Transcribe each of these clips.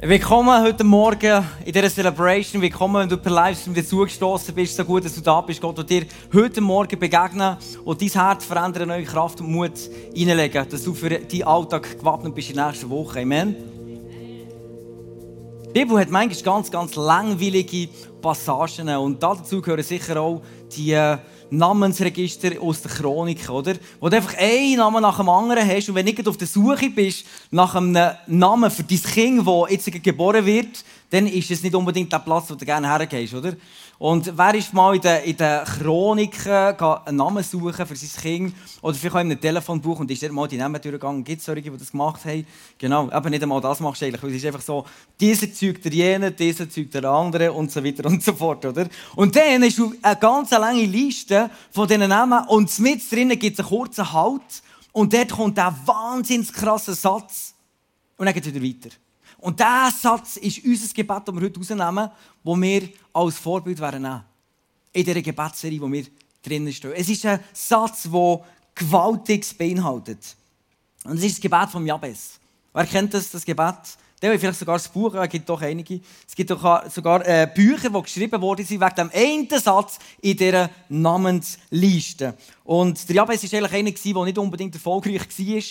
Willkommen heute Morgen in dieser Celebration. Willkommen, wenn du per Livestream dazugestoßen bist. So gut, dass du da bist. Gott wird dir heute Morgen begegnen und dein Herz verändern, neue Kraft und Mut hineinlegen, dass du für deinen Alltag gewappnet bist in der nächsten Woche. Amen. Die Bibel hat manchmal ganz, ganz langweilige Passagen und dazu gehören sicher auch die äh, Namensregister aus der Chronik, oder? Wo du einfach einen Namen nach dem anderen hast und wenn du nicht auf der Suche bist nach einem Namen für dein Kind, das jetzt geboren wird, dann ist es nicht unbedingt der Platz, wo du gerne hergehst, oder? Und wer ist mal in den, in den Chroniken einen Namen suchen für sein Kind oder vielleicht auch in einem Telefonbuch und ist dort mal die Namen durchgegangen? Gibt es solche, die das gemacht haben? Genau, aber nicht einmal das machst du eigentlich, weil es ist einfach so, dieser zeugt der jene, dieser zeugt der andere und so weiter und so fort, oder? Und dann du eine ganz lange Liste von diesen Namen und mit drinnen gibt es einen kurzen Halt und dort kommt der wahnsinnig krasse Satz und dann geht es wieder weiter. Und dieser Satz ist unser Gebet, das wir heute rausnehmen, das wir als Vorbild nehmen In dieser Gebetsserie, wo wir drinnen stehen. Es ist ein Satz, der Gewaltiges beinhaltet. Und es ist das Gebet von Jabez. Wer kennt das, das Gebet? Der hat vielleicht sogar das Buch, es gibt doch einige. Es gibt doch sogar äh, Bücher, die geschrieben wurden wegen dem einen Satz in dieser Namensliste. Und der Jabez war eigentlich einer, der nicht unbedingt erfolgreich war,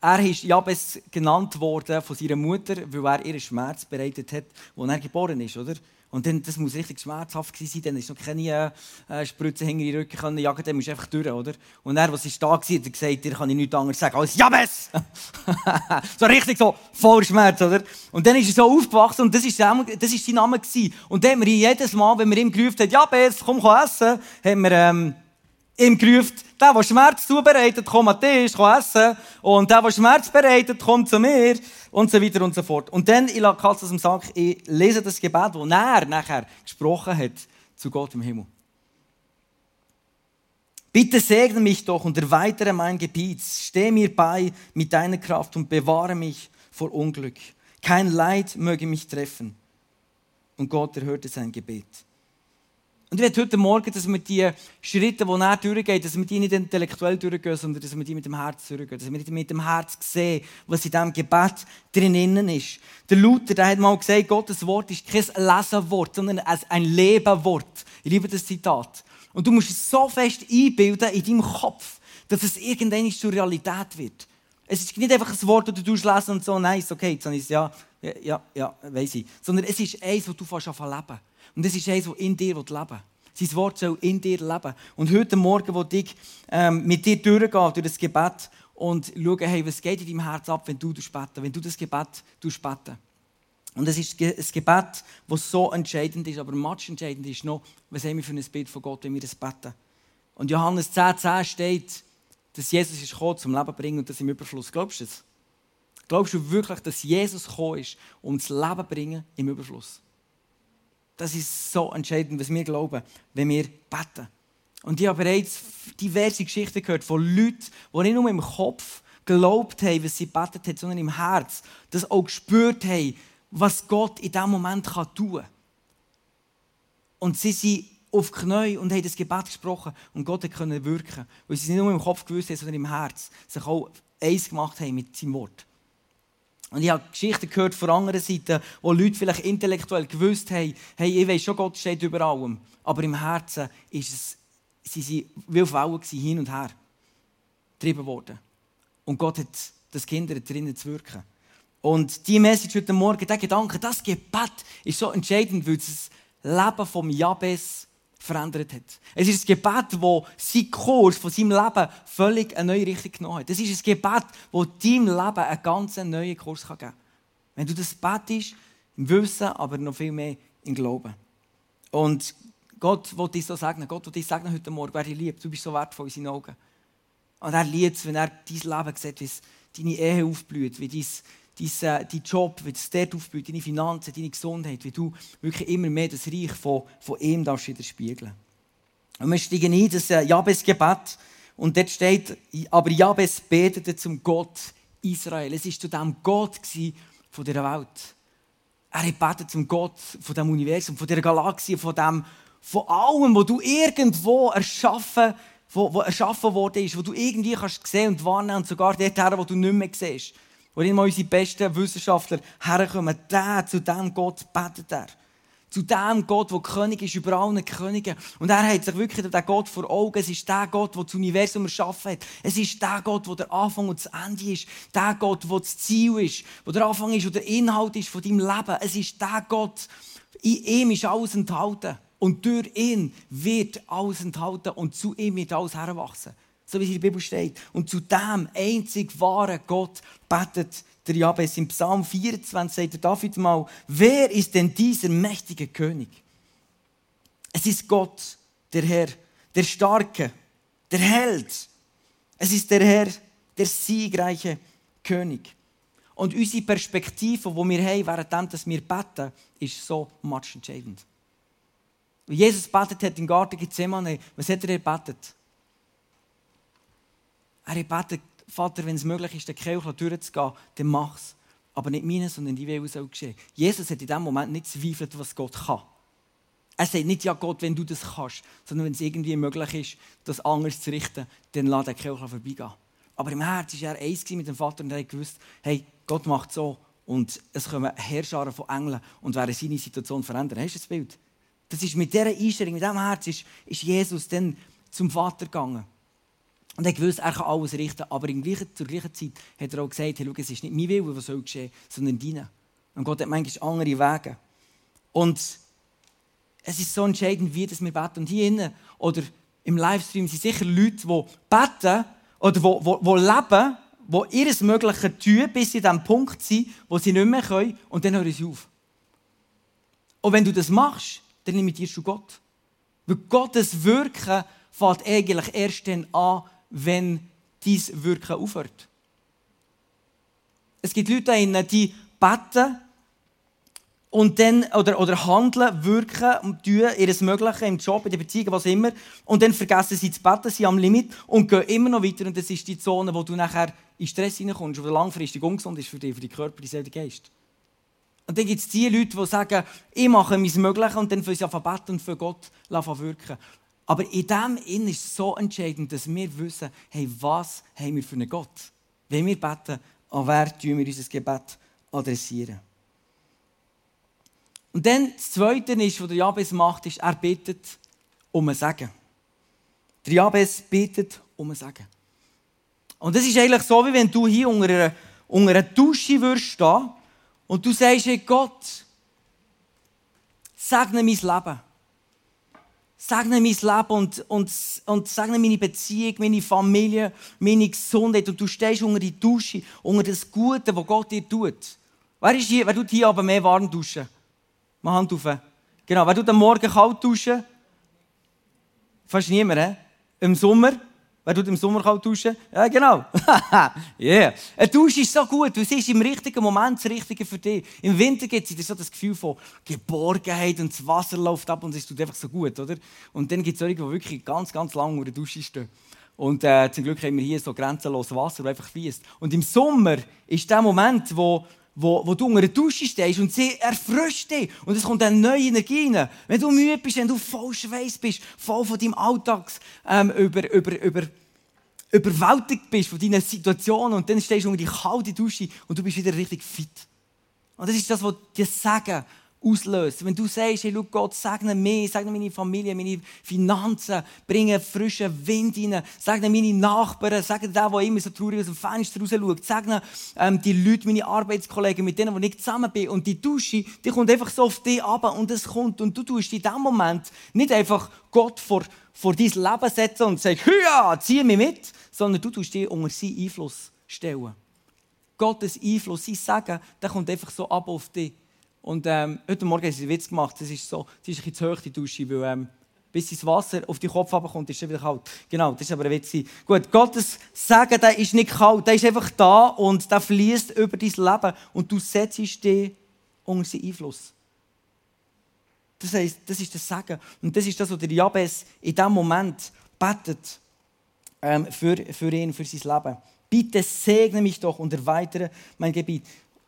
er ist Jabes genannt worden von seiner Mutter, weil er ihren Schmerz bereitet hat, als er geboren ist, oder? Und dann, das muss richtig schmerzhaft sein. Dann ist noch keine äh, Spritze hinter die Rücken können jagen, dann musst einfach durch, oder? Und er, was ist da gewesen, hat gesagt, dir kann ich nichts anderes sagen als Jabes! so richtig so voll Schmerz, oder? Und dann ist er so aufgewachsen und das ist, das ist sein Name gewesen. Und dann haben wir jedes Mal, wenn wir ihm gerufen haben, Jabes, komm, komm essen, haben wir, ähm, ihm gerufen, der, der Schmerz zubereitet, komm an den Tisch, komm essen. Und der, der Schmerz bereitet, kommt zu mir. Und so weiter und so fort. Und dann, ich lasse Katz aus dem Sack, ich lese das Gebet, das er nachher gesprochen hat zu Gott im Himmel. Bitte segne mich doch und erweitere mein Gebiet. Steh mir bei mit deiner Kraft und bewahre mich vor Unglück. Kein Leid möge mich treffen. Und Gott erhörte sein Gebet. Und ich will heute Morgen, dass wir die Schritte, die er durchgeht, dass wir die nicht intellektuell durchgehen, sondern dass wir die mit dem Herz durchgehen. Dass wir die mit dem Herz sehen, was in diesem Gebet drinnen ist. Der Luther, der hat mal gesagt, Gottes Wort ist kein Lesenwort, sondern ein Lebenwort. Ich liebe das Zitat. Und du musst es so fest einbilden in deinem Kopf, dass es irgendwann zur Realität wird. Es ist nicht einfach ein Wort, das du lesen und so, nice, okay, jetzt habe ja, ja, ja, weiss ich. Sondern es ist eins, das du fast leben und das ist eines, das in dir leben will. Sein Wort soll in dir leben. Und heute Morgen will ich ähm, mit dir durchgehen, durch das Gebet und schauen, hey, was geht in deinem Herz ab, wenn du beten, wenn du das Gebet beten. Und es ist ein Gebet, das so entscheidend ist, aber much entscheidend ist noch, was haben wir für ein Bild von Gott, wenn wir das beten. Und Johannes 10,10 10 steht, dass Jesus ist gekommen, zum Leben bringen und das im Überfluss. Glaubst du das? Glaubst du wirklich, dass Jesus gekommen ist, um das Leben bringen im Überfluss? Das ist so entscheidend, was wir glauben, wenn wir beten. Und ich habe bereits diverse Geschichten gehört von Leuten, die nicht nur im Kopf geglaubt haben, was sie betet haben, sondern im Herz, das auch gespürt haben, was Gott in diesem Moment tun kann. Und sie sind auf Knie und haben das Gebet gesprochen und Gott konnte wirken. Weil sie es nicht nur im Kopf gewusst haben, sondern im Herz. Sich auch eins gemacht haben mit seinem Wort. Und ich habe Geschichten gehört von anderen Seiten, wo Leute vielleicht intellektuell gewusst haben, hey, ich weiß schon, Gott steht über allem. Aber im Herzen ist es, sie waren wie auf Wellen hin und her getrieben worden. Und Gott hat das Kinder drinnen zu wirken. Und die Message heute Morgen, der Gedanke, das Gebet ist so entscheidend, weil es das Leben vom Jabes verändert hat. Es ist ein Gebet, das seinen Kurs von seinem Leben völlig eine neue Richtung genommen hat. Es ist ein Gebet, das deinem Leben einen ganz neuen Kurs geben kann. Wenn du das betest, im Wissen, aber noch viel mehr im Glauben. Und Gott will dich so segnen. Gott will dich segnen heute Morgen, wer dich liebt. Du bist so wertvoll in seinen Augen. Und er liebt es, wenn er dein Leben sieht, wie deine Ehe aufblüht, wie dein dein, dein Job, wie es dort aufbaut, deine Finanzen, deine Gesundheit, wie du wirklich immer mehr das Reich von, von ihm darfst widerspiegeln. Und wir steigen ein, das Jabes-Gebet. Und dort steht, aber Jabes betete zum Gott Israel. Es war zu dem Gott von dieser Welt. Er hat betet zum Gott von dem Universum, von dieser Galaxie, von, dem, von allem, wo du irgendwo erschaffen, wo, wo erschaffen worden ist, wo du irgendwie kannst sehen und wahrnehmen und sogar dort, wo du nicht mehr siehst. Wo immer unsere besten Wissenschaftler herkommen, der, zu dem Gott betet er. Zu dem Gott, der König ist über allen Königen. Und er hat sich wirklich den Gott vor Augen. Es ist der Gott, der das Universum erschaffen hat. Es ist der Gott, der der Anfang und das Ende ist. Der Gott, der das Ziel ist. Der der Anfang ist und der Inhalt ist von deinem Leben. Es ist der Gott. In ihm ist alles enthalten. Und durch ihn wird alles enthalten. Und zu ihm wird alles heranwachsen so wie es in der Bibel steht. Und zu dem einzig wahren Gott betet der Jabes. Im Psalm 24 sagt der David mal, wer ist denn dieser mächtige König? Es ist Gott, der Herr, der Starke, der Held. Es ist der Herr, der siegreiche König. Und unsere Perspektive, die wir haben, während wir beten, ist so much entscheidend. Jesus betet hat im Garten Gethsemane, was hat er gebetet? Er betet, Vater, wenn es möglich ist, den Kelch durchzugehen, dann mach es. Aber nicht meine, sondern die Wille soll geschehen. Jesus hat in dem Moment nicht zweifelt, was Gott kann. Er sagt nicht, ja Gott, wenn du das kannst, sondern wenn es irgendwie möglich ist, das anders zu richten, dann lass den Kelch vorbeigehen. Aber im Herzen war er eins mit dem Vater und er gewusst, hey, Gott macht so und es kommen Herrscher von Engeln und werden seine Situation verändern. Hast du das Bild? Das ist mit dieser Einstellung, mit diesem Herz ist, ist Jesus dann zum Vater gegangen. Und er wusste, er kann alles richten, aber in gleichen, zur gleichen Zeit hat er auch gesagt, hey, schau, es ist nicht mein Wille, was soll geschehen, sondern deine. Und Gott hat manchmal andere Wege. Und es ist so entscheidend, wie wir beten. Und hier innen oder im Livestream sind sicher Leute, die beten oder die, die, die leben, die ihres Mögliche tun, bis sie an dem Punkt sind, wo sie nicht mehr können, und dann hören sie auf. Und wenn du das machst, dann limitierst du Gott. Weil Gottes Wirken fängt eigentlich erst dann an, wenn dies Wirken aufhört. Es gibt Leute die beten und dann, oder, oder handeln, wirken und tun ihr Mögliche im Job, in der Beziehung, was immer. Und dann vergessen sie zu beten, sie am Limit und gehen immer noch weiter. Und das ist die Zone, wo du nachher in Stress hineinkommst, die langfristig ungesund ist für dich, für den Körper, die Seele, den Geist. Und dann gibt es die Leute, die sagen, ich mache mein Mögliche und dann für sie beten und für Gott wirken. Aber in dem Innen ist es so entscheidend, dass wir wissen, hey, was haben wir für einen Gott? Wenn wir beten, an wer tun wir unser Gebet adressieren? Und dann das Zweite ist, was der Jabes macht, ist, er bittet um ein Segen. Der Jabes bittet um ein Segen. Und das ist eigentlich so, wie wenn du hier unter einer, unter einer Dusche würdest und du sagst, hey Gott, segne mein Leben segne mein Leben und, und, und segne meine Beziehung, meine Familie, meine Gesundheit. Und du stehst unter die Dusche, unter das Gute, was Gott dir tut. Wer, ist hier, wer tut hier aber mehr warm duschen? Mal Hand auf. Genau, wer tut am Morgen kalt duschen? Fast niemand, he? Im Sommer? Wer tut im Sommer kalt duschen? Ja, genau. yeah. Eine Dusche ist so gut. Du siehst im richtigen Moment das Richtige für dich. Im Winter gibt es so das Gefühl von Geborgenheit und das Wasser läuft ab und es tut einfach so gut, oder? Und dann gibt es solche, die wirklich ganz, ganz lange unter der Dusche stehen. Und äh, zum Glück haben wir hier so grenzenloses Wasser, das einfach fließt. Und im Sommer ist der Moment, wo wo, wo du unter der Dusche stehst und sie erfrischt dich. Und es kommt eine neue Energie rein. Wenn du müde bist, wenn du voll Schweiß bist, voll von deinem Alltags ähm, über, über, über, überwältigt bist von deinen Situationen und dann stehst du unter die kalte Dusche und du bist wieder richtig fit. Und das ist das, was dir sagen auslöst. Wenn du sagst, hey, Gott, segne mich, segne meine Familie, meine Finanzen, bringe frischen Wind rein, segne meine Nachbarn, segne den, der immer so traurig aus dem Fenster raus schaut, segne ähm, die Leute, meine Arbeitskollegen, mit denen ich zusammen bin. Und die Dusche, die kommt einfach so auf dich ab und es kommt. Und du tust in dem Moment nicht einfach Gott vor, vor dein Leben setzen und sagst, ja, zieh mich mit, sondern du tust dich unter seinen Einfluss stellen. Gottes Einfluss, sein Sagen, der kommt einfach so ab auf dich. Und ähm, heute Morgen haben sie einen Witz gemacht. Das ist so, sie ist ein bisschen zu hoch, die Dusche, weil ähm, bis das Wasser auf den Kopf kommt, ist es wieder kalt. Genau, das ist aber ein Witz. Gut, Gottes Sagen, der ist nicht kalt, der ist einfach da und der fließt über dein Leben und du setzt dich unter seinen Einfluss. Das heisst, das ist das Sagen. Und das ist das, was der Jabes in diesem Moment betet ähm, für, für ihn, für sein Leben. Bitte segne mich doch und erweitere mein Gebiet.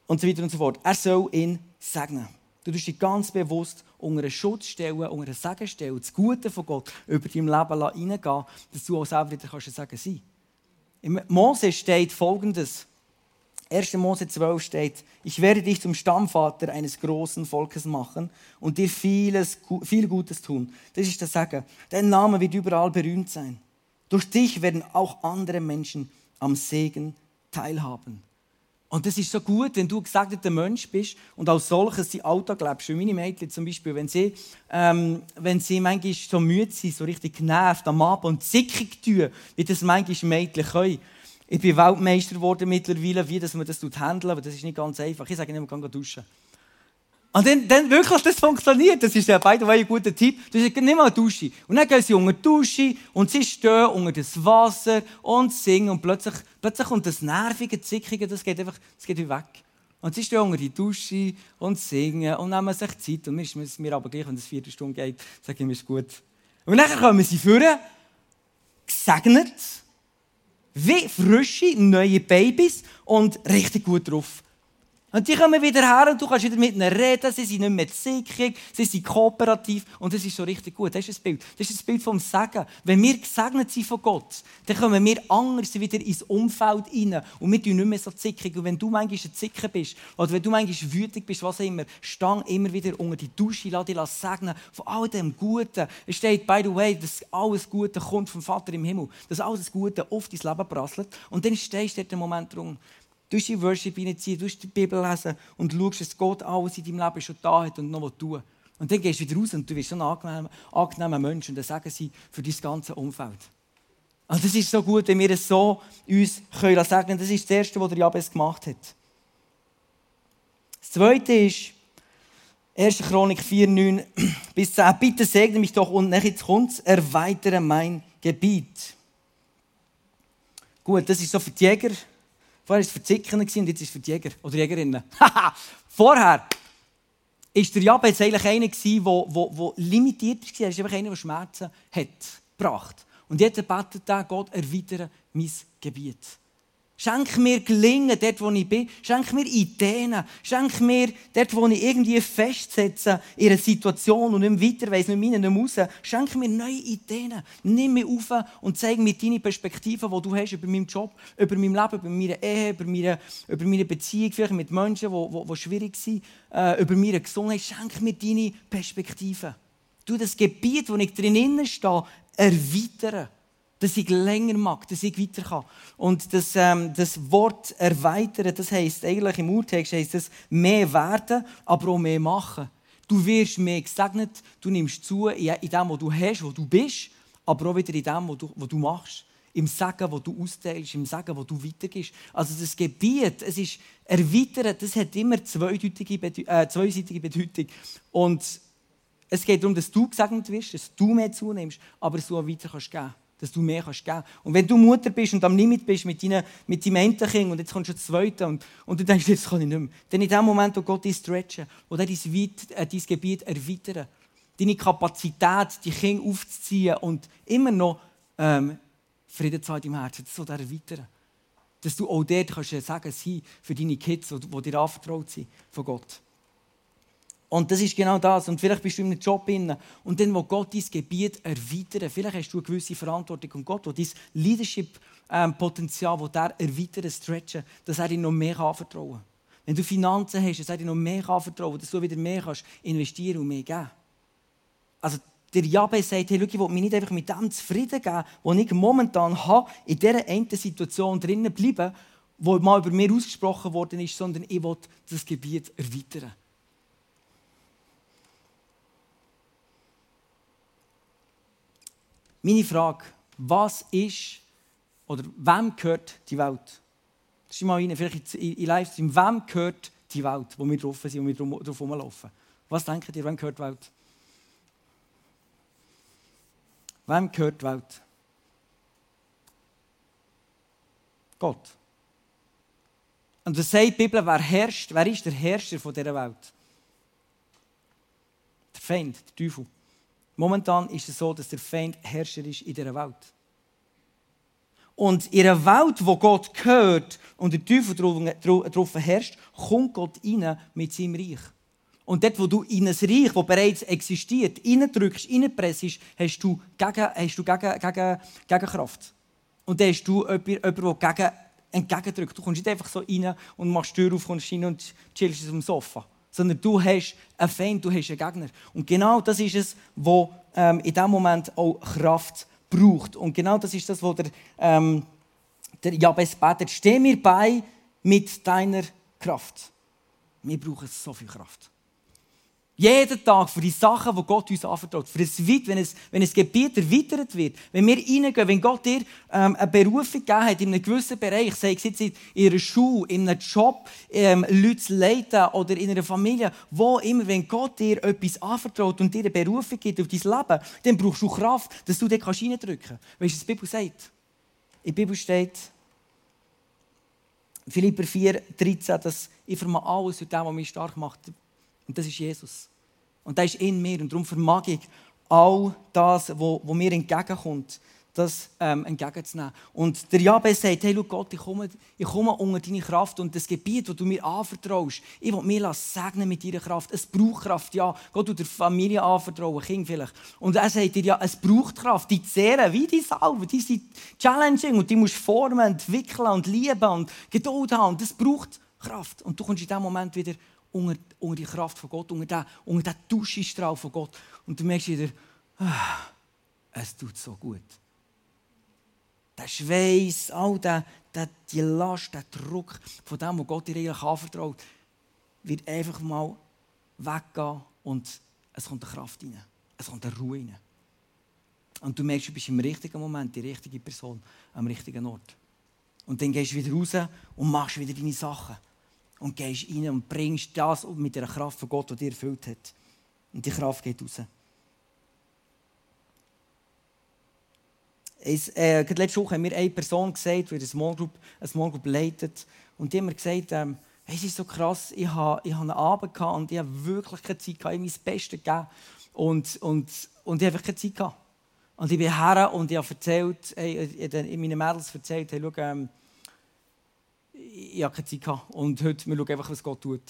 Und so weiter und so fort. Er soll ihn segnen. Du tust dich ganz bewusst unter einen Schutz stellen, unter einen Segen stellen, das Gute von Gott über dein Leben hineingehen, dass du auch selber wieder kannst sagen sein. Im Mose steht folgendes. 1. Mose 12 steht, ich werde dich zum Stammvater eines großen Volkes machen und dir vieles, viel Gutes tun. Das ist das Sagen. Dein Name wird überall berühmt sein. Durch dich werden auch andere Menschen am Segen teilhaben. Und das ist so gut, wenn du gesegneter Mensch bist und als solches dein Alltag lebst. Wie meine Mädchen zum Beispiel, wenn sie, ähm, wenn sie manchmal so müde sind, so richtig genervt am Abend und zickig tun, wie das manchmal Mädchen können. Ich bin Weltmeister geworden mittlerweile, wie das man das handeln aber das ist nicht ganz einfach. Ich sage immer, geh duschen. Und dann, dann wirklich, das funktioniert. Das ist ja beide ein guter Tipp. Du sagst, nimm mal Dusche. Und dann gehen sie unter die Dusche und sie stehen unter das Wasser und singen. Und plötzlich, plötzlich kommt das nervige, zickige, das geht einfach, das geht weg. Und sie stehen unter die Dusche und singen und nehmen sich Zeit. Und mir ist mir aber gleich, wenn es vier Stunden geht, sage ich mir, ist gut. Und dann kommen sie führen, gesegnet, wie frische, neue Babys und richtig gut drauf. Und die kommen wieder her und du kannst wieder mit ihnen reden, sie sind nicht mehr zickig, sie sind kooperativ und das ist so richtig gut. Das ist das Bild. Das ist das Bild vom Segen. Wenn wir gesegnet sind von Gott, dann kommen wir anders wieder ins Umfeld rein und wir tun nicht mehr so zickig. Und wenn du manchmal ein Zicker bist oder wenn du manchmal wütig bist, was immer, stang immer wieder unter die Dusche, lass dich segnen von all dem Guten. Es steht, by the way, dass alles Gute kommt vom Vater im Himmel, dass alles Gute auf dein Leben prasselt und dann stehst du dort den Moment drum Du die Worship reinziehen, du die Bibel lesen und schaust, dass Gott alles in deinem Leben schon da hat und noch tun Und dann gehst du wieder raus und du wirst so ein angenehmer, angenehmer Mensch und dann sagen sie für dein ganze Umfeld. Und das ist so gut, wenn wir es so uns können sagen Das ist das Erste, was der Jabez gemacht hat. Das Zweite ist, 1. Chronik 4, 9 bis 10. Bitte segne mich doch und jetzt kommt erweitere mein Gebiet. Gut, das ist so für die Jäger Vorher war es für die Zicken und jetzt ist es für die Jäger oder Jägerinnen. Vorher war der Jabez eigentlich einer, der limitiert war. Er ist einfach einer, der Schmerzen hat gebracht. Und jetzt betet er, Gott, erweitere mein Gebiet. Schenk mir Gelingen dort, wo ich bin. Schenk mir Ideen. Schenk mir dort, wo ich irgendwie festsetze in einer Situation und nicht weiter weiss, nicht mehr nicht mehr raus. Schenk mir neue Ideen. Nimm mich auf und zeig mir deine Perspektive, die du hast über meinen Job, über mein Leben, über meine Ehe, über meine, über meine Beziehung vielleicht mit Menschen, die, die, die schwierig sind, äh, über meine Gesundheit. Schenk mir deine Perspektive. Du das Gebiet, wo ich drinnen stehe, erweitern dass ich länger mag, dass ich weiter kann. Und das, ähm, das Wort erweitern, das heisst eigentlich im Urtext heisst das mehr werden, aber auch mehr machen. Du wirst mehr gesegnet, du nimmst zu in dem, was du hast, wo du bist, aber auch wieder in dem, was du, was du machst. Im Sagen, wo du austeilst, im Sagen, wo du weitergehst. Also das Gebiet, es ist erweitert, das hat immer zweideutige, äh, zweiseitige Bedeutung. Und es geht darum, dass du gesegnet wirst, dass du mehr zunimmst, aber dass du auch weiter kannst geben dass du mehr kannst geben kannst. Und wenn du Mutter bist und am Limit bist mit, deinen, mit deinem und jetzt kommst du das Zweite und, und du denkst, jetzt kann ich nicht mehr. Dann in dem Moment, wo Gott dich stretchen, wo er dein, Weit, äh, dein Gebiet erweitern, deine Kapazität, die Kinder aufzuziehen und immer noch ähm, Frieden zu haben im Herzen, das soll er erweitern. Dass du auch dort kannst sagen, sein für deine Kids, die dir anvertraut sind von Gott. Und das ist genau das. Und vielleicht bist du in einem Job inne und dann, wo Gott dein Gebiet erweitert, vielleicht hast du eine gewisse Verantwortung und Gott, wo dein Leadership-Potenzial, das er erweitern, stretchen, dass er dir noch mehr anvertrauen kann. Wenn du Finanzen hast, dass er dir noch mehr anvertrauen kann, dass du wieder mehr kannst investieren und mehr geben. Also der Jabez sagt, hey, schau, ich will mich nicht einfach mit dem zufrieden geben, was ich momentan habe, in dieser einen Situation drinnen bleiben, wo mal über mir ausgesprochen worden ist, sondern ich will das Gebiet erweitern. Meine Frage, was ist oder wem gehört die Welt? Das ist mal rein, vielleicht in Livestream. Wem gehört die Welt, wo wir drauf sind und wir drauf rumlaufen? Was denkt ihr, wem gehört die Welt? Wem gehört die Welt? Gott. Und was sagt die Bibel, wer herrscht? Wer ist der Herrscher dieser Welt? Der Feind, der Teufel. Momentan ist es so, dass der Feind Herrscher ist in dieser Welt. Und in einer Welt, wo Gott gehört und der Teufel darauf herrscht, kommt Gott rein mit seinem Reich. Und dort, wo du in ein Reich, das bereits existiert, reindrückst, reinpressst, hast du, gegen, hast du gegen, gegen, Gegenkraft. Und dann hast du jemanden, der gegen entgegendrückt. Du kommst nicht einfach so rein und machst die Tür auf, kommst rein und chillst auf dem Sofa. Sondern du hast einen Feind, du hast einen Gegner. Und genau das ist es, was ähm, in diesem Moment auch Kraft braucht. Und genau das ist das, was der, ähm, der Jabez betet. Steh mir bei mit deiner Kraft. Wir brauchen so viel Kraft. Jeden Tag für die Sachen, die Gott uns anvertraut. Für das Weit, wenn es, wenn es Gebiet erweitert wird. Wenn wir reingehen, wenn Gott dir ähm, eine Berufung gegeben hat in einem gewissen Bereich, sei es jetzt in ihrer Schule, in einem Job, ähm, Leute zu leiten oder in einer Familie, wo immer, wenn Gott dir etwas anvertraut und dir eine Berufung gibt auf dein Leben, dann brauchst du Kraft, dass du dort reindrücken kannst. Weißt du, was die Bibel sagt? In der Bibel steht, Philipper 4, 13, dass ich vermag alles durch den, was mich stark macht. Und das ist Jesus. Und der ist in mir. Und darum vermag ich all das, was mir entgegenkommt, das ähm, entgegenzunehmen. Und der Jabez sagt, hey, schau Gott, ich komme, ich komme unter deine Kraft und das Gebiet, das du mir anvertraust, ich will mir segnen mit deiner Kraft. Es braucht Kraft, ja. Gott tut der Familie anvertrauen, Kind vielleicht. Und er sagt dir, ja, es braucht Kraft. Die Zehren, wie die Salve, die sind challenging und die musst du formen, entwickeln und lieben und Geduld haben. Und das braucht Kraft. Und du kommst in diesem Moment wieder unter, unter die Kraft von Gott, unter den, unter den Duschenstrahl von Gott. Und du merkst wieder, ah, es tut so gut. Der Schweiß, all der, der, die Last, der Druck von dem, was Gott dir eigentlich anvertraut, wird einfach mal weggehen und es kommt eine Kraft rein. Es kommt eine Ruhe rein. Und du merkst, du bist im richtigen Moment die richtige Person am richtigen Ort. Und dann gehst du wieder raus und machst wieder deine Sachen und gehst rein und bringst das mit der Kraft von Gott, die dir erfüllt hat. Und die Kraft geht raus. Es, äh, letzte Woche haben mir eine Person gesagt, die eine Small Group, eine Small Group leitet. Und die haben mir gesagt, ähm, hey, es ist so krass, ich hatte ich ha einen Abend gehabt und ich habe wirklich keine Zeit gehabt, ich habe mein Bestes gegeben. Und, und, und ich habe einfach keine Zeit gehabt. Und ich bin her und ich habe erzählt, hey, in meinen Mädels erzählt, hey, schau, ähm, ich habe keine Zeit gehabt. Und heute, wir schauen einfach, was Gott tut.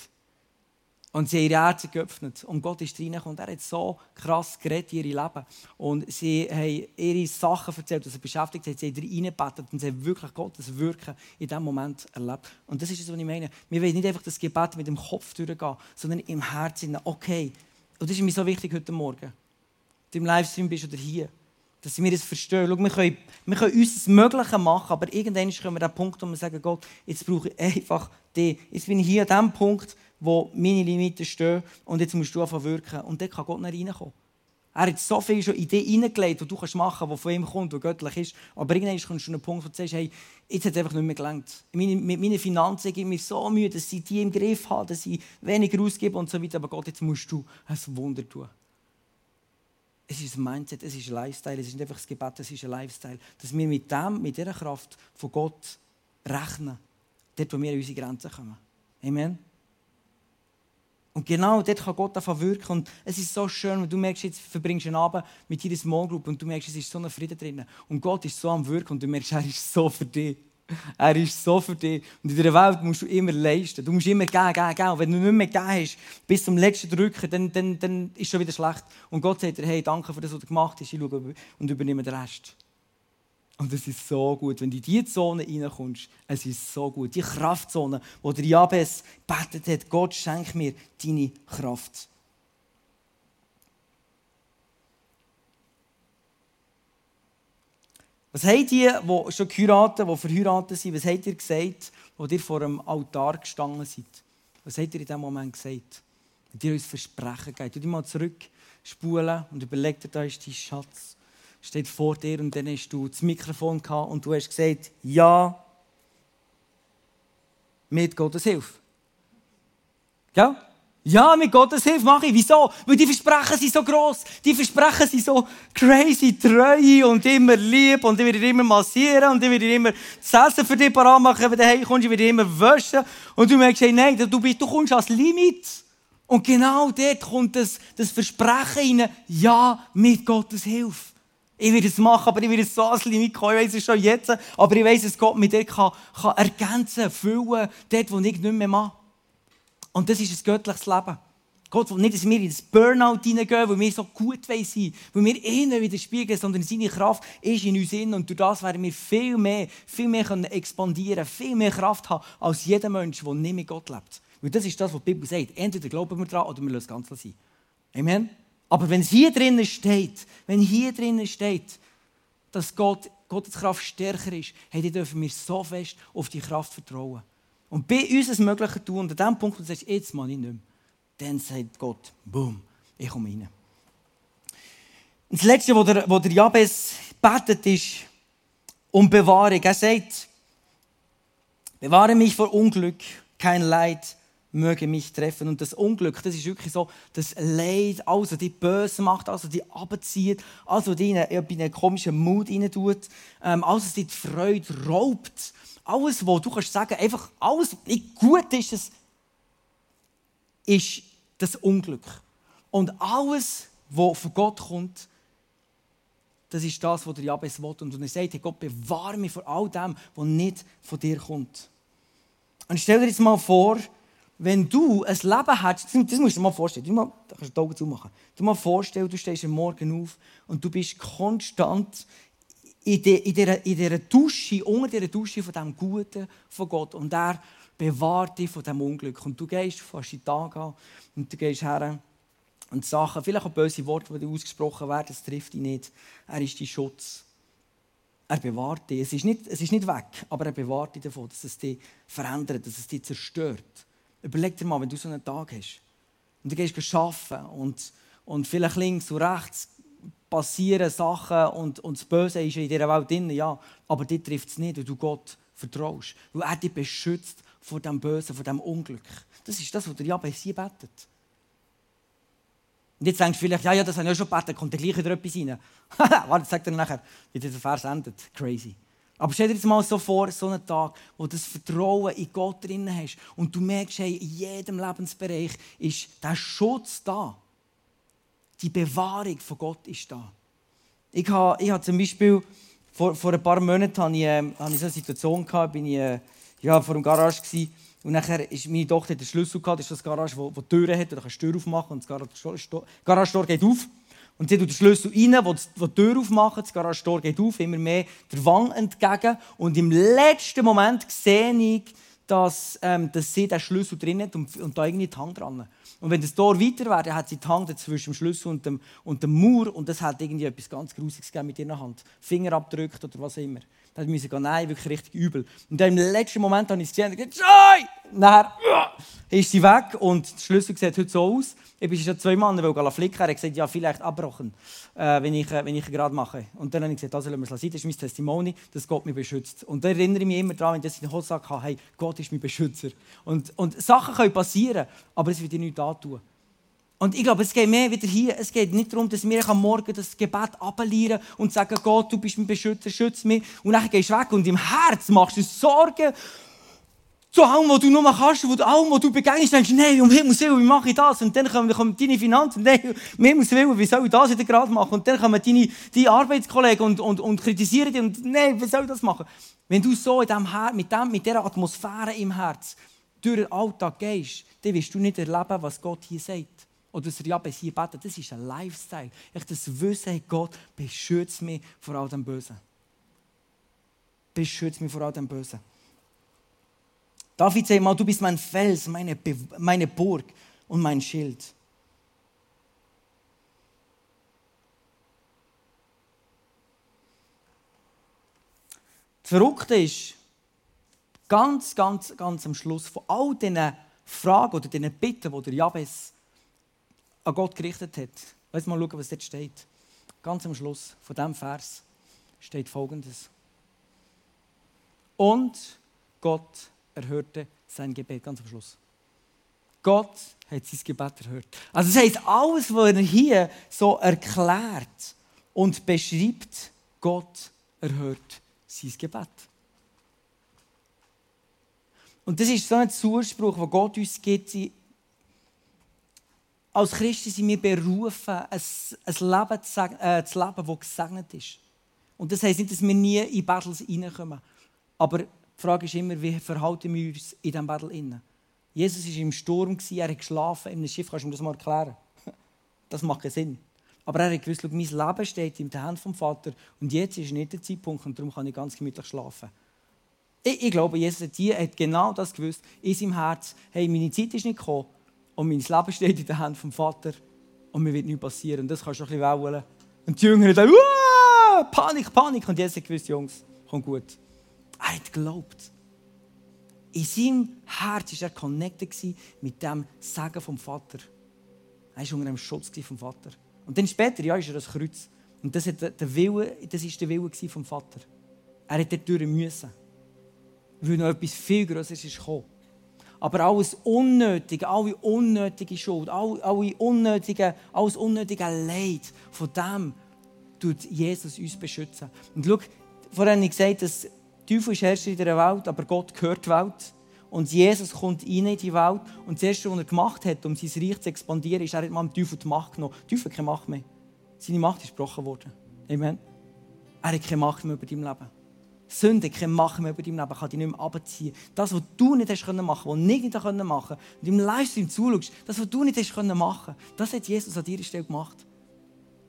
Und sie haben ihre Herzen geöffnet. Und Gott ist reingekommen. Und er hat so krass geredet in ihr Leben. Und sie haben ihre Sachen erzählt, die sie beschäftigt hat. Sie haben reingebetet und sie haben wirklich Gottes Wirken in diesem Moment erlebt. Und das ist es, was ich meine. Wir wollen nicht einfach das Gebet mit dem Kopf durchgehen, sondern im Herzen. Okay. Und das ist mir so wichtig heute Morgen. Du im Livestream bist oder hier dass wir das verstehen. Schau, wir, können, wir können uns das Mögliche machen, aber irgendwann kommen wir an den Punkt, wo wir sagen, Gott, jetzt brauche ich einfach dich. Jetzt bin ich hier an dem Punkt, wo meine Limiten stehen und jetzt musst du einfach wirken. Und dann kann Gott nicht reinkommen. Er hat so viel schon Ideen hineingelegt, die du machen kannst, die von ihm kommt, die göttlich ist. Aber irgendwann kommst du an einen Punkt, wo du sagst, hey, jetzt hat es einfach nicht mehr gelangt. Meine, meinen Finanzen geben mir so Mühe, dass sie die im Griff haben, dass sie weniger ausgeben und so weiter. Aber Gott, jetzt musst du ein Wunder tun. Es ist ein Mindset, es ist ein Lifestyle, es ist nicht einfach das Gebet, es ist ein Lifestyle. Dass wir mit dem, mit dieser Kraft von Gott rechnen, dort, wo wir an unsere Grenzen kommen. Amen. Und genau dort kann Gott davon wirken. Und es ist so schön, wenn du merkst, jetzt verbringst du einen Abend mit deiner Small Group und du merkst, es ist so ein Frieden drin. Und Gott ist so am Wirken und du merkst, er ist so für dich. Er ist so für dich. Und in dieser Welt musst du immer leisten. Du musst immer geben, geben, geben. Und wenn du nicht mehr gegeben hast, bis zum letzten Drücken, dann, dann, dann ist es schon wieder schlecht. Und Gott sagt dir, hey, danke für das, was du gemacht hast. Ich schaue und übernehme den Rest. Und es ist so gut, wenn du in diese Zone reinkommst. Es ist so gut. Die Kraftzone, wo der Jabes betet hat, Gott schenk mir deine Kraft. Was habt ihr, die schon geheiratet, die verheiratet sind, was habt ihr gesagt, wo ihr vor dem Altar gestanden seid? Was habt ihr in diesem Moment gesagt? Wenn ihr uns Versprechen gebt. Du mal zurückspulen und überleg dir, da ist dein Schatz. Steht vor dir und dann hast du das Mikrofon gehabt und du hast gesagt, ja, mit Gottes Hilfe. Ja? Ja, mit Gottes Hilfe mache ich. Wieso? Weil die Versprechen sind so gross. Die Versprechen sind so crazy, treu und immer lieb und ich werde immer massieren und ich werde immer das Essen für dich parat machen, wenn du heimkommst, ich werde immer waschen. Und du merkst, hey, nein, du, bist, du kommst als Limit. Und genau dort kommt das, das Versprechen rein, ja, mit Gottes Hilfe. Ich werde es machen, aber ich werde es so als Limit kommen. Ich weiß es schon jetzt. Aber ich weiß, dass Gott mit dir kann, kann ergänzen, füllen, dort, wo ich nicht mehr mache. Und das ist ein göttliches Leben. Gott will nicht, dass wir in das Burnout hineingehen, weil wir so gut sein weil wir ihn widerspiegeln, sondern seine Kraft ist in uns drin und durch das werden wir viel mehr, viel mehr können expandieren, viel mehr Kraft haben als jeder Mensch, der nicht mit Gott lebt. Weil das ist das, was die Bibel sagt. Entweder glauben wir daran oder wir lassen es ganz sein. Amen? Aber wenn es hier drinnen steht, wenn hier drinnen steht, dass Gott, Gottes Kraft stärker ist, hey, dann dürfen wir so fest auf die Kraft vertrauen. Und bei uns das Mögliche tun, und an dem Punkt, wo du sagst, jetzt mal ich nicht mehr, dann sagt Gott, boom, ich komme rein. Und das Letzte, was der, was der Jabez betet, ist um Bewahrung. Er sagt, bewahre mich vor Unglück, kein Leid möge mich treffen. Und das Unglück, das ist wirklich so, das Leid, also die böse macht, also die abzieht, also die in einen komischen Mut rein tut, ähm, also die die Freude raubt. Alles, was du kannst sagen, einfach alles, wie gut ist es, ist das Unglück. Und alles, was von Gott kommt, das ist das, was der Jabez will. Und er sagt, hey Gott, bewahre mich vor all dem, was nicht von dir kommt. Und stell dir jetzt mal vor, wenn du ein Leben hast, das musst du dir mal vorstellen, du da kannst du die Augen zumachen. Du mal vorstellen, du stehst am Morgen auf und du bist konstant in, in, dieser, in Dusche, unter dieser Dusche von dem Guten von Gott. Und er bewahrt dich von diesem Unglück. Und du gehst fast den Tag an und du gehst her und Sachen, vielleicht auch böse Worte, die ausgesprochen werden, das trifft dich nicht. Er ist dein Schutz. Er bewahrt dich. Es ist, nicht, es ist nicht weg, aber er bewahrt dich davon, dass es dich verändert, dass es dich zerstört. Überleg dir mal, wenn du so einen Tag hast und du gehst arbeiten und, und vielleicht links und rechts passieren Sachen und, und das Böse ist in dieser Welt drin, ja, aber dir trifft es nicht, weil du Gott vertraust, weil er dich beschützt vor dem Bösen, vor dem Unglück. Das ist das, was der Jabez hier betet. Und jetzt denkst du vielleicht, ja, ja, das habe ich ja schon gebetet, kommt der gleich wieder etwas rein. Warte, sagt er nachher, wie dieser Vers endet. Crazy. Aber stell dir jetzt mal so vor, so einen Tag, wo du das Vertrauen in Gott drin hast und du merkst, hey, in jedem Lebensbereich ist der Schutz da. Die Bewahrung von Gott ist da. Ich habe, ich habe zum Beispiel vor, vor ein paar Monaten hatte ich, äh, hatte ich so eine Situation gehabt, bin ich äh, ja, vor dem Garage gewesen, und nachher ist meine Tochter den Schlüssel gehabt, das ist das Garage, wo, wo Türen hat, da kannst du die Tür aufmachen und das Garage-Tor geht auf. Und sie tut den Schlüssel rein, wo die Tür aufmachen, das Garage-Tor geht auf, immer mehr der Wand entgegen. Und im letzten Moment sehe ich, dass, ähm, dass sie den Schlüssel drin hat und, und da irgendwie die Hand dran. Und wenn das Tor weiter wäre, dann hat sie die Hand zwischen dem Schlüssel und dem, und dem Mauer und das hat irgendwie etwas ganz Grusiges mit ihrer Hand. Finger abgedrückt oder was immer. Dann musste ich gehen, nein, wirklich richtig übel. Und dann im letzten Moment habe ich es gesehen und gesagt, Schei! Nachher ist sie weg und der Schlüssel sieht heute so aus. Ich bin schon zwei Mann, weil flicken. Er hat gesagt, ja, vielleicht abbrochen, äh, wenn ich, äh, wenn ich gerade mache. Und dann habe ich gesagt, also lassen wir es sein. Das ist mein Testimony, dass Gott mich beschützt. Und da erinnere ich mich immer daran, wenn ich das in den Hose sage, hey, Gott ist mein Beschützer. Und, und Sachen können passieren, aber es wird dir nichts antun. Und ich glaube, es geht mehr wieder hier. Es geht nicht darum, dass wir am Morgen das Gebet abelieren und sagen, Gott, du bist mein Beschützer, schütze mich. Und dann gehst du weg und im Herz machst du Sorgen zu allem, was du nur kannst, wo du allem, was du begegnest, denkst, nein, um Himmels Willen, wie mache ich das? Und dann kommen, kommen deine Finanzen, nein, um Himmels Willen, wie soll ich das wieder gerade machen? Und dann kommen deine, deine Arbeitskollegen und, und, und kritisieren dich und, nein, wie soll ich das machen? Wenn du so in dem Her mit, dem, mit dieser Atmosphäre im Herz durch den Alltag gehst, dann wirst du nicht erleben, was Gott hier sagt oder dass er ja bis hier betet, das ist ein Lifestyle. Ich das Wissen, Gott beschützt mich vor all dem Bösen. Beschützt mich vor all dem Bösen. David sagt mal, du bist mein Fels, meine, meine Burg und mein Schild. Das Verrückte ist, ganz, ganz, ganz am Schluss von all diesen Fragen oder diesen Bitten, die der Jabez an Gott gerichtet hat. Lass mal schauen, was dort steht. Ganz am Schluss von diesem Vers steht folgendes. Und Gott erhörte sein Gebet. Ganz am Schluss. Gott hat sein Gebet erhört. Also das heisst, alles, was er hier so erklärt und beschreibt, Gott erhört sein Gebet. Und das ist so ein Zuspruch, den Gott uns gibt als Christen sind wir berufen, ein, Leben zu, äh, zu leben, das gesegnet ist. Und das heisst nicht, dass wir nie in Battles hineinkommen. Aber die Frage ist immer, wie verhalten wir uns in diesem Battle inne? Jesus war im Sturm, er hat geschlafen in einem Schiff. Kannst du mir das mal erklären? Das macht keinen Sinn. Aber er hat gewusst, mein Leben steht in den Händen vom Vater und jetzt ist nicht der Zeitpunkt und darum kann ich ganz gemütlich schlafen. Ich, ich glaube, Jesus hat, hat genau das gewusst in seinem Herz. Hey, meine Zeit ist nicht gekommen und mein Leben steht in den Händen vom Vater und mir wird nichts passieren. Und das kannst du ein bisschen wollen. Und die Jünger dann, Panik, Panik. Und Jesus gewusst, Jungs, kommt gut. Er hat geglaubt. In seinem Herz war er connected mit dem Segen vom Vater. Er war unter dem Schutz vom Vater. Und dann später, ja, ist er das Kreuz. Und das, der ist der Wille vom Vater. Er hat dort durch müssen. Weil noch etwas viel Größeres ist gekommen. Aber alles Unnötige, alle unnötige Schuld, alle, unnötige, alles unnötige Leid, von dem tut Jesus uns beschützen. Und schau, vorhin habe ich gesagt, dass der Teufel ist Herrscher in der Welt, aber Gott gehört die Welt. Und Jesus kommt rein in die Welt. Und das Erste, was er gemacht hat, um sein Reich zu expandieren, ist, er hat mal dem Teufel die Macht genommen. Der Teufel hat keine Macht mehr. Seine Macht ist gebrochen worden. Amen. Er hat keine Macht mehr über dein Leben. Sünde keine Macht mehr über dein Leben, kann dich nicht mehr abziehen. Das, was du nicht hast können machen, was nicht nicht können machen, und im Livestream zuschaust, das, was du nicht hast können machen, das hat Jesus an dieser Stelle gemacht.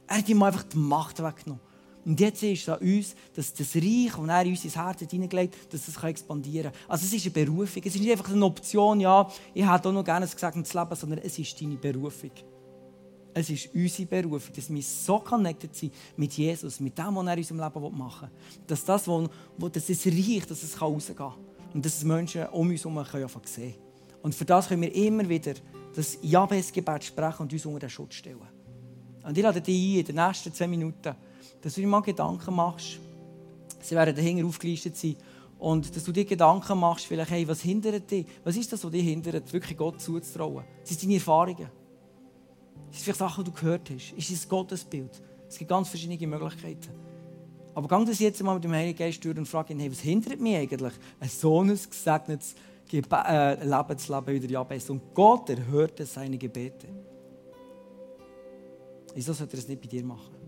Er hat ihm einfach die Macht weggenommen. Und jetzt ist es an uns, dass das Reich, das er in unser Herz hineingelegt hat, dass das expandieren kann. Also es ist eine Berufung. Es ist nicht einfach eine Option, ja, ich hätte auch noch gerne ein gesegnetes Leben, sondern es ist deine Berufung. Es ist unsere Berufung, dass wir so connected sind mit Jesus, mit dem, was er in unserem Leben machen will. Dass das, wo, wo das ist Reich, dass es rausgehen kann. Und dass es Menschen um uns herum sehen können. Und für das können wir immer wieder das Jabes-Gebet sprechen und uns unter den Schutz stellen. Und ich lade dich ein, in den nächsten zehn Minuten, dass du dir mal Gedanken machst. Sie werden dahinter aufgelistet sein. Und dass du dir Gedanken machst, vielleicht, hey, was hindert dich? Was ist das, was dich hindert, wirklich Gott zuzutrauen? Das sind deine Erfahrungen. Das sind vielleicht Sachen, die du gehört hast. Ist es Gottesbild? Es gibt ganz verschiedene Möglichkeiten. Aber gang das jetzt mal mit dem Heiligen Geist durch und frag ihn, hey, was hindert mich eigentlich, ein so ein gesegnetes äh, Leben zu leben wie der Jabez? Und Gott erhört seine Gebete. Wieso sollte er es nicht bei dir machen?